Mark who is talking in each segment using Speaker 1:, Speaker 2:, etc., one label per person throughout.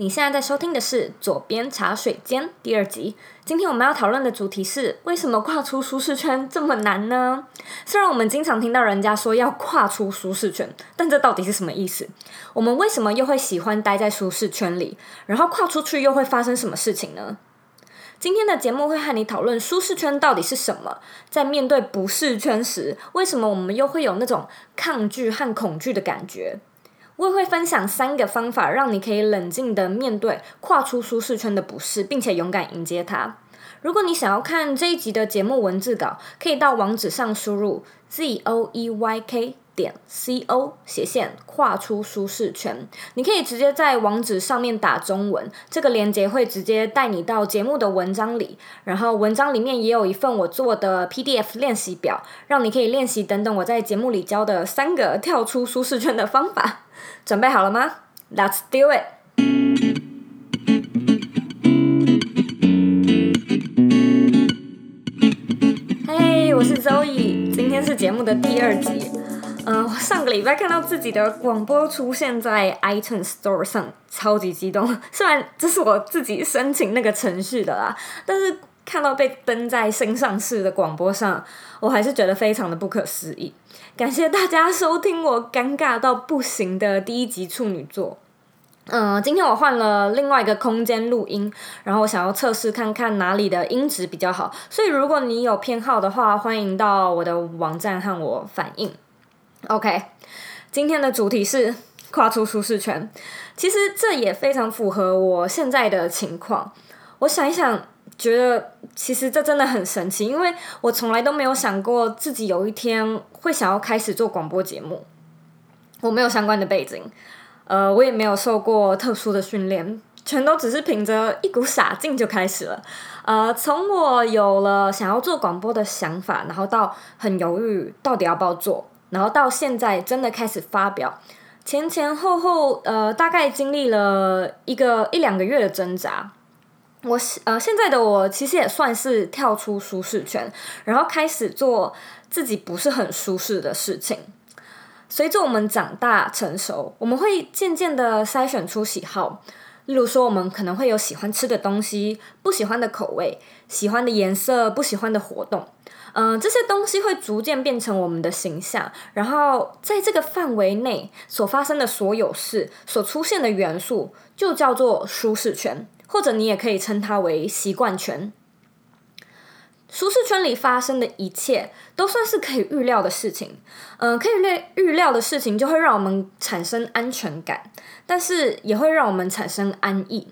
Speaker 1: 你现在在收听的是《左边茶水间》第二集。今天我们要讨论的主题是：为什么跨出舒适圈这么难呢？虽然我们经常听到人家说要跨出舒适圈，但这到底是什么意思？我们为什么又会喜欢待在舒适圈里？然后跨出去又会发生什么事情呢？今天的节目会和你讨论舒适圈到底是什么，在面对不适圈时，为什么我们又会有那种抗拒和恐惧的感觉？我也会分享三个方法，让你可以冷静地面对跨出舒适圈的不适，并且勇敢迎接它。如果你想要看这一集的节目文字稿，可以到网址上输入 z o e y k 点 c o 斜线跨出舒适圈。你可以直接在网址上面打中文，这个链接会直接带你到节目的文章里。然后文章里面也有一份我做的 PDF 练习表，让你可以练习等等我在节目里教的三个跳出舒适圈的方法。准备好了吗？Let's do it！嘿，我是周易今天是节目的第二集。嗯、呃，上个礼拜看到自己的广播出现在 iTunes Store 上，超级激动。虽然这是我自己申请那个程序的啦，但是看到被登在新上市的广播上，我还是觉得非常的不可思议。感谢大家收听我尴尬到不行的第一集处女作。嗯、今天我换了另外一个空间录音，然后我想要测试看看哪里的音质比较好。所以如果你有偏好的话，欢迎到我的网站和我反映。OK，今天的主题是跨出舒适圈。其实这也非常符合我现在的情况。我想一想。觉得其实这真的很神奇，因为我从来都没有想过自己有一天会想要开始做广播节目。我没有相关的背景，呃，我也没有受过特殊的训练，全都只是凭着一股傻劲就开始了。呃，从我有了想要做广播的想法，然后到很犹豫到底要不要做，然后到现在真的开始发表，前前后后呃，大概经历了一个一两个月的挣扎。我呃，现在的我其实也算是跳出舒适圈，然后开始做自己不是很舒适的事情。随着我们长大成熟，我们会渐渐的筛选出喜好，例如说，我们可能会有喜欢吃的东西、不喜欢的口味、喜欢的颜色、不喜欢的活动。嗯、呃，这些东西会逐渐变成我们的形象，然后在这个范围内所发生的所有事、所出现的元素，就叫做舒适圈。或者你也可以称它为习惯圈。舒适圈里发生的一切都算是可以预料的事情，嗯、可以预预料的事情就会让我们产生安全感，但是也会让我们产生安逸。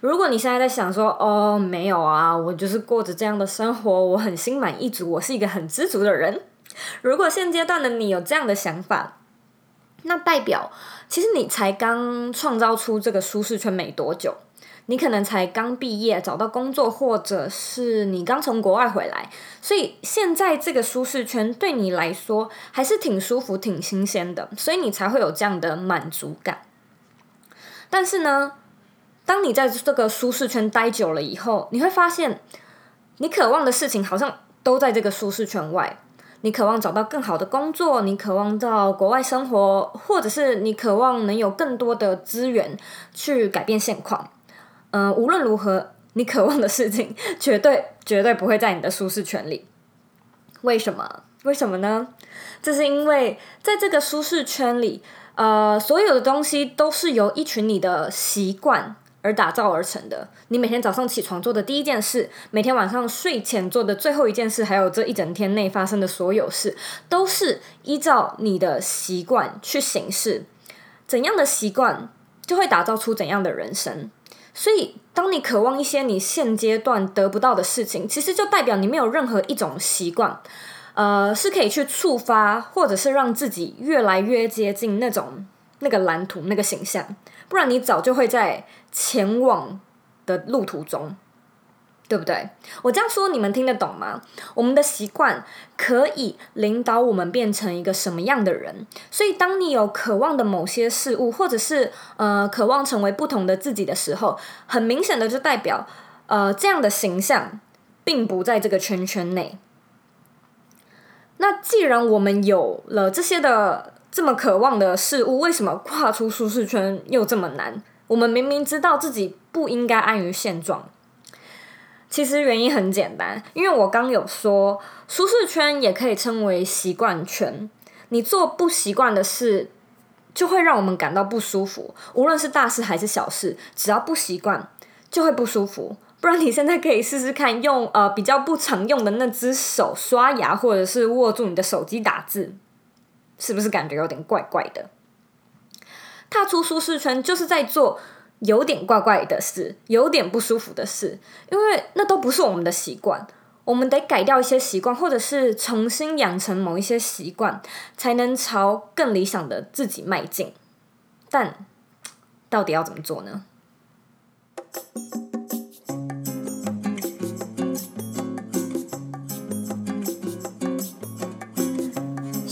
Speaker 1: 如果你现在在想说，哦，没有啊，我就是过着这样的生活，我很心满意足，我是一个很知足的人。如果现阶段的你有这样的想法，那代表其实你才刚创造出这个舒适圈没多久。你可能才刚毕业找到工作，或者是你刚从国外回来，所以现在这个舒适圈对你来说还是挺舒服、挺新鲜的，所以你才会有这样的满足感。但是呢，当你在这个舒适圈待久了以后，你会发现，你渴望的事情好像都在这个舒适圈外。你渴望找到更好的工作，你渴望到国外生活，或者是你渴望能有更多的资源去改变现况。嗯、无论如何，你渴望的事情绝对绝对不会在你的舒适圈里。为什么？为什么呢？这是因为在这个舒适圈里，呃，所有的东西都是由一群你的习惯而打造而成的。你每天早上起床做的第一件事，每天晚上睡前做的最后一件事，还有这一整天内发生的所有事，都是依照你的习惯去行事。怎样的习惯，就会打造出怎样的人生。所以，当你渴望一些你现阶段得不到的事情，其实就代表你没有任何一种习惯，呃，是可以去触发，或者是让自己越来越接近那种那个蓝图、那个形象，不然你早就会在前往的路途中。对不对？我这样说你们听得懂吗？我们的习惯可以领导我们变成一个什么样的人？所以，当你有渴望的某些事物，或者是呃渴望成为不同的自己的时候，很明显的就代表呃这样的形象并不在这个圈圈内。那既然我们有了这些的这么渴望的事物，为什么跨出舒适圈又这么难？我们明明知道自己不应该安于现状。其实原因很简单，因为我刚有说，舒适圈也可以称为习惯圈。你做不习惯的事，就会让我们感到不舒服。无论是大事还是小事，只要不习惯，就会不舒服。不然你现在可以试试看，用呃比较不常用的那只手刷牙，或者是握住你的手机打字，是不是感觉有点怪怪的？踏出舒适圈，就是在做。有点怪怪的事，有点不舒服的事，因为那都不是我们的习惯，我们得改掉一些习惯，或者是重新养成某一些习惯，才能朝更理想的自己迈进。但到底要怎么做呢？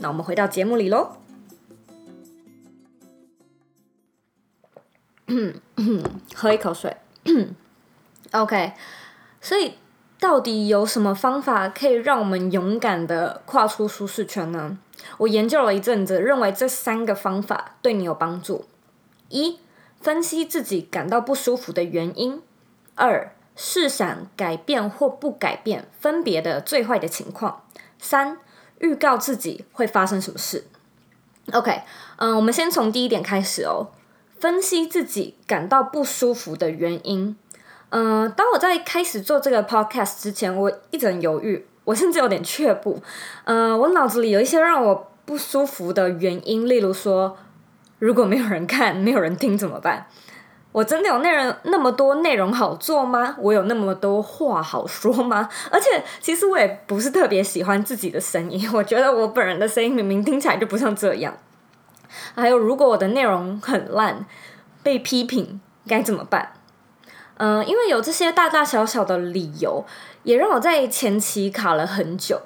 Speaker 1: 那我们回到节目里喽。喝一口水。OK，所以到底有什么方法可以让我们勇敢的跨出舒适圈呢？我研究了一阵子，认为这三个方法对你有帮助：一、分析自己感到不舒服的原因；二、试想改变或不改变分别的最坏的情况；三。预告自己会发生什么事。OK，嗯，我们先从第一点开始哦。分析自己感到不舒服的原因。嗯，当我在开始做这个 podcast 之前，我一直很犹豫，我甚至有点却步。嗯，我脑子里有一些让我不舒服的原因，例如说，如果没有人看，没有人听怎么办？我真的有内容那么多内容好做吗？我有那么多话好说吗？而且其实我也不是特别喜欢自己的声音，我觉得我本人的声音明明听起来就不像这样。还有，如果我的内容很烂，被批评该怎么办？嗯、因为有这些大大小小的理由，也让我在前期卡了很久。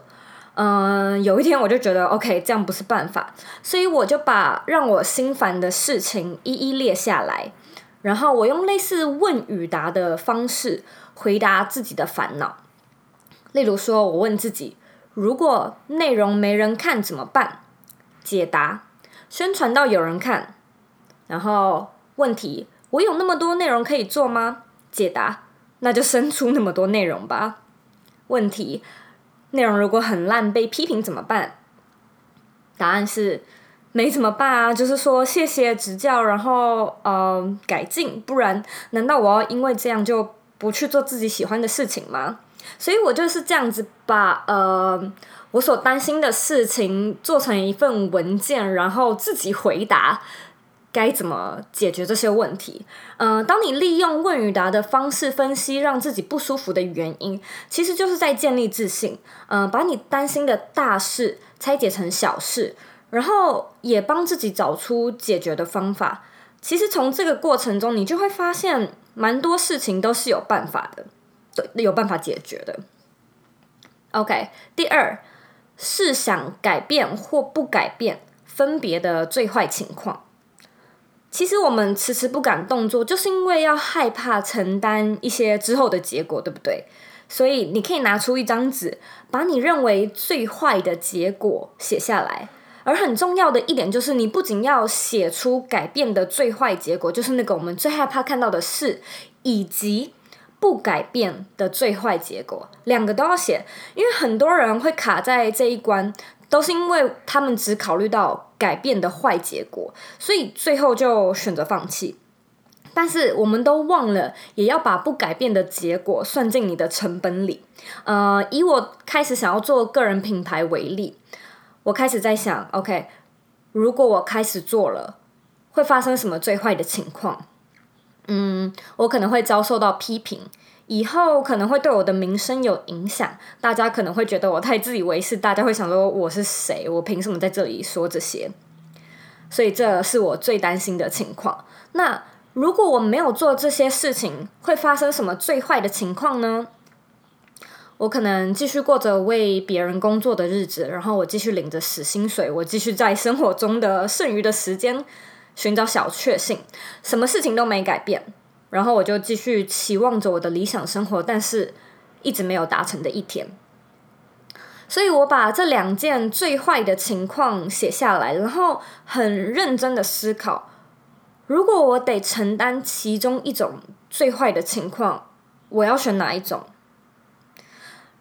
Speaker 1: 嗯、有一天我就觉得 OK，这样不是办法，所以我就把让我心烦的事情一一列下来。然后我用类似问与答的方式回答自己的烦恼，例如说，我问自己：如果内容没人看怎么办？解答：宣传到有人看。然后问题：我有那么多内容可以做吗？解答：那就生出那么多内容吧。问题：内容如果很烂被批评怎么办？答案是。没怎么办啊，就是说谢谢指教，然后呃改进，不然难道我要因为这样就不去做自己喜欢的事情吗？所以我就是这样子把呃我所担心的事情做成一份文件，然后自己回答该怎么解决这些问题。嗯、当你利用问与答的方式分析让自己不舒服的原因，其实就是在建立自信。嗯、把你担心的大事拆解成小事。然后也帮自己找出解决的方法。其实从这个过程中，你就会发现蛮多事情都是有办法的，对，有办法解决的。OK，第二，是想改变或不改变分别的最坏情况。其实我们迟迟不敢动作，就是因为要害怕承担一些之后的结果，对不对？所以你可以拿出一张纸，把你认为最坏的结果写下来。而很重要的一点就是，你不仅要写出改变的最坏结果，就是那个我们最害怕看到的事，以及不改变的最坏结果，两个都要写。因为很多人会卡在这一关，都是因为他们只考虑到改变的坏结果，所以最后就选择放弃。但是我们都忘了，也要把不改变的结果算进你的成本里。呃，以我开始想要做个人品牌为例。我开始在想，OK，如果我开始做了，会发生什么最坏的情况？嗯，我可能会遭受到批评，以后可能会对我的名声有影响，大家可能会觉得我太自以为是，大家会想说我是谁？我凭什么在这里说这些？所以这是我最担心的情况。那如果我没有做这些事情，会发生什么最坏的情况呢？我可能继续过着为别人工作的日子，然后我继续领着死薪水，我继续在生活中的剩余的时间寻找小确幸，什么事情都没改变，然后我就继续期望着我的理想生活，但是一直没有达成的一天。所以我把这两件最坏的情况写下来，然后很认真的思考，如果我得承担其中一种最坏的情况，我要选哪一种？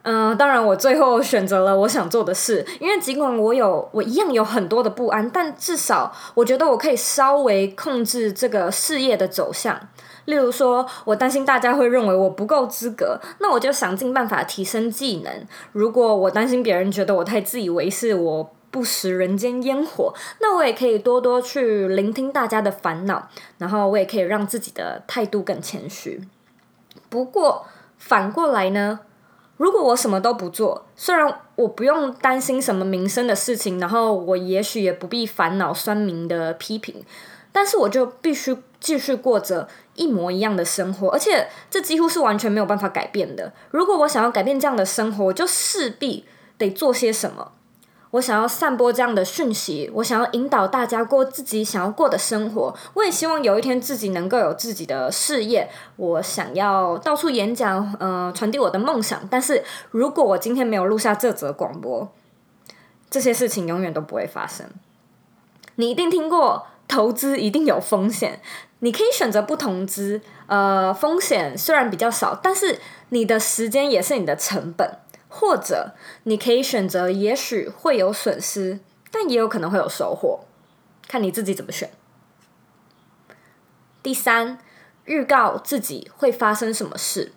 Speaker 1: 嗯、当然，我最后选择了我想做的事，因为尽管我有我一样有很多的不安，但至少我觉得我可以稍微控制这个事业的走向。例如说，我担心大家会认为我不够资格，那我就想尽办法提升技能。如果我担心别人觉得我太自以为是，我不食人间烟火，那我也可以多多去聆听大家的烦恼，然后我也可以让自己的态度更谦虚。不过反过来呢？如果我什么都不做，虽然我不用担心什么民生的事情，然后我也许也不必烦恼酸民的批评，但是我就必须继续过着一模一样的生活，而且这几乎是完全没有办法改变的。如果我想要改变这样的生活，就势必得做些什么。我想要散播这样的讯息，我想要引导大家过自己想要过的生活。我也希望有一天自己能够有自己的事业。我想要到处演讲，呃，传递我的梦想。但是如果我今天没有录下这则广播，这些事情永远都不会发生。你一定听过，投资一定有风险。你可以选择不投资，呃，风险虽然比较少，但是你的时间也是你的成本。或者你可以选择，也许会有损失，但也有可能会有收获，看你自己怎么选。第三，预告自己会发生什么事。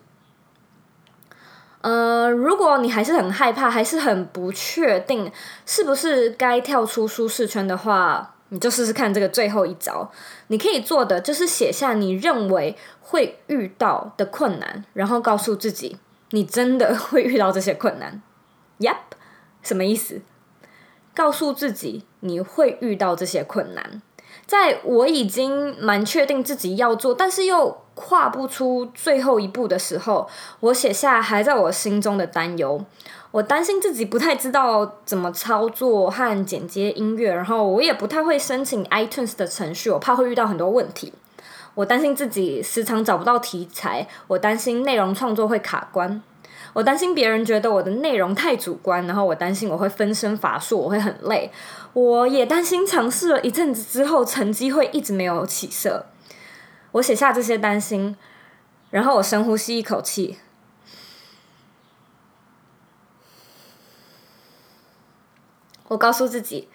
Speaker 1: 呃，如果你还是很害怕，还是很不确定是不是该跳出舒适圈的话，你就试试看这个最后一招。你可以做的就是写下你认为会遇到的困难，然后告诉自己。你真的会遇到这些困难？Yep，什么意思？告诉自己你会遇到这些困难。在我已经蛮确定自己要做，但是又跨不出最后一步的时候，我写下还在我心中的担忧。我担心自己不太知道怎么操作和剪接音乐，然后我也不太会申请 iTunes 的程序，我怕会遇到很多问题。我担心自己时常找不到题材，我担心内容创作会卡关，我担心别人觉得我的内容太主观，然后我担心我会分身乏术，我会很累。我也担心尝试了一阵子之后，成绩会一直没有起色。我写下这些担心，然后我深呼吸一口气，我告诉自己。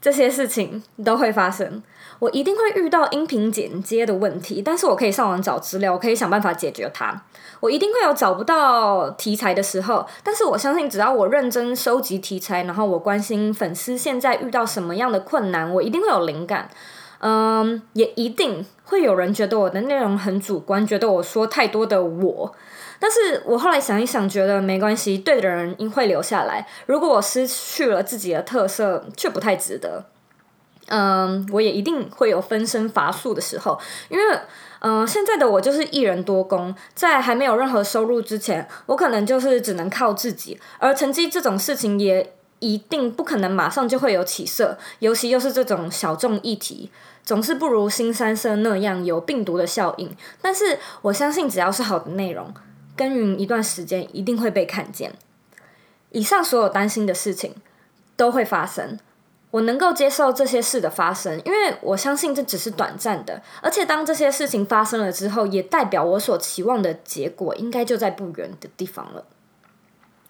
Speaker 1: 这些事情都会发生，我一定会遇到音频剪接的问题，但是我可以上网找资料，我可以想办法解决它。我一定会有找不到题材的时候，但是我相信只要我认真收集题材，然后我关心粉丝现在遇到什么样的困难，我一定会有灵感。嗯，也一定会有人觉得我的内容很主观，觉得我说太多的我。但是我后来想一想，觉得没关系，对的人应会留下来。如果我失去了自己的特色，却不太值得。嗯，我也一定会有分身乏术的时候，因为嗯，现在的我就是一人多工，在还没有任何收入之前，我可能就是只能靠自己。而成绩这种事情也一定不可能马上就会有起色，尤其又是这种小众议题，总是不如新三色那样有病毒的效应。但是我相信，只要是好的内容。耕耘一段时间，一定会被看见。以上所有担心的事情都会发生，我能够接受这些事的发生，因为我相信这只是短暂的。而且当这些事情发生了之后，也代表我所期望的结果应该就在不远的地方了。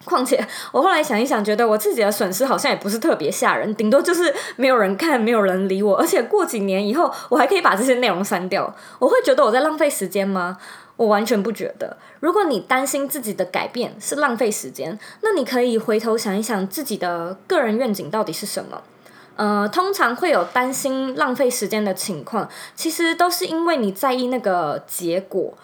Speaker 1: 况且，我后来想一想，觉得我自己的损失好像也不是特别吓人，顶多就是没有人看，没有人理我。而且过几年以后，我还可以把这些内容删掉。我会觉得我在浪费时间吗？我完全不觉得。如果你担心自己的改变是浪费时间，那你可以回头想一想自己的个人愿景到底是什么。呃，通常会有担心浪费时间的情况，其实都是因为你在意那个结果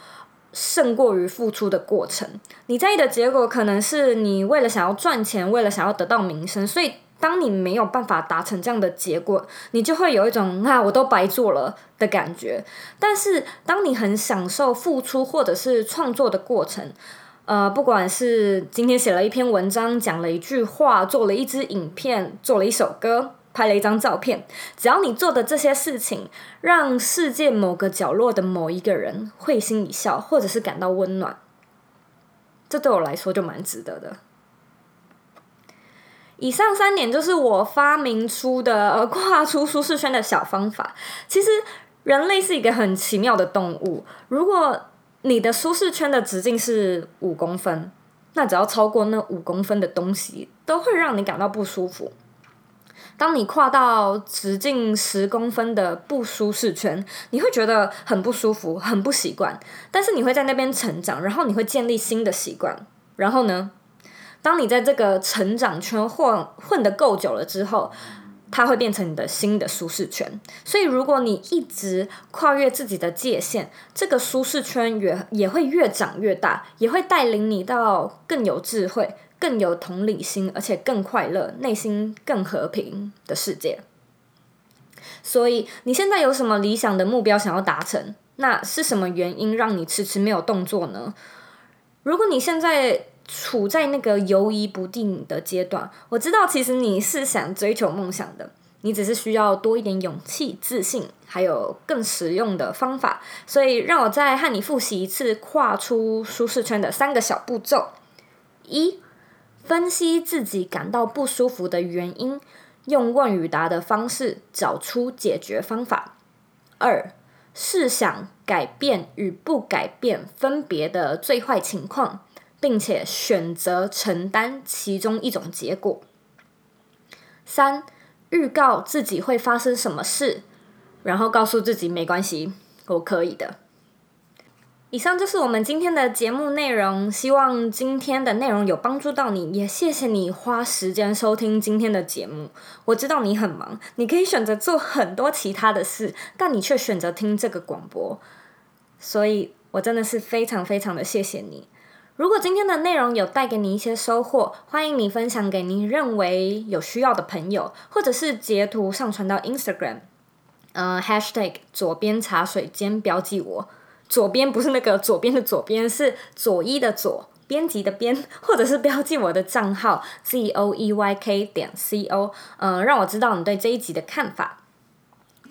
Speaker 1: 胜过于付出的过程。你在意的结果可能是你为了想要赚钱，为了想要得到名声，所以当你没有办法达成这样的结果，你就会有一种啊，我都白做了的感觉。但是，当你很享受付出或者是创作的过程，呃，不管是今天写了一篇文章，讲了一句话，做了一支影片，做了一首歌，拍了一张照片，只要你做的这些事情，让世界某个角落的某一个人会心一笑，或者是感到温暖，这对我来说就蛮值得的。以上三点就是我发明出的跨出舒适圈的小方法。其实人类是一个很奇妙的动物。如果你的舒适圈的直径是五公分，那只要超过那五公分的东西，都会让你感到不舒服。当你跨到直径十公分的不舒适圈，你会觉得很不舒服、很不习惯。但是你会在那边成长，然后你会建立新的习惯。然后呢？当你在这个成长圈混混得够久了之后，它会变成你的新的舒适圈。所以，如果你一直跨越自己的界限，这个舒适圈也也会越长越大，也会带领你到更有智慧、更有同理心，而且更快乐、内心更和平的世界。所以，你现在有什么理想的目标想要达成？那是什么原因让你迟迟没有动作呢？如果你现在处在那个犹疑不定的阶段，我知道其实你是想追求梦想的，你只是需要多一点勇气、自信，还有更实用的方法。所以，让我再和你复习一次跨出舒适圈的三个小步骤：一、分析自己感到不舒服的原因，用问与答的方式找出解决方法；二、试想改变与不改变分别的最坏情况。并且选择承担其中一种结果。三、预告自己会发生什么事，然后告诉自己没关系，我可以的。以上就是我们今天的节目内容，希望今天的内容有帮助到你，也谢谢你花时间收听今天的节目。我知道你很忙，你可以选择做很多其他的事，但你却选择听这个广播，所以我真的是非常非常的谢谢你。如果今天的内容有带给你一些收获，欢迎你分享给你认为有需要的朋友，或者是截图上传到 Instagram，呃，hashtag 左边茶水间标记我，左边不是那个左边的左边，是左一的左，编辑的编，或者是标记我的账号 z o e y k 点 c o，呃，让我知道你对这一集的看法。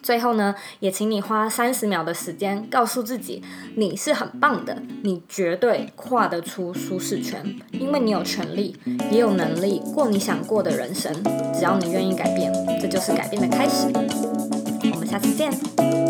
Speaker 1: 最后呢，也请你花三十秒的时间，告诉自己你是很棒的，你绝对跨得出舒适圈，因为你有权利，也有能力过你想过的人生。只要你愿意改变，这就是改变的开始。我们下次见。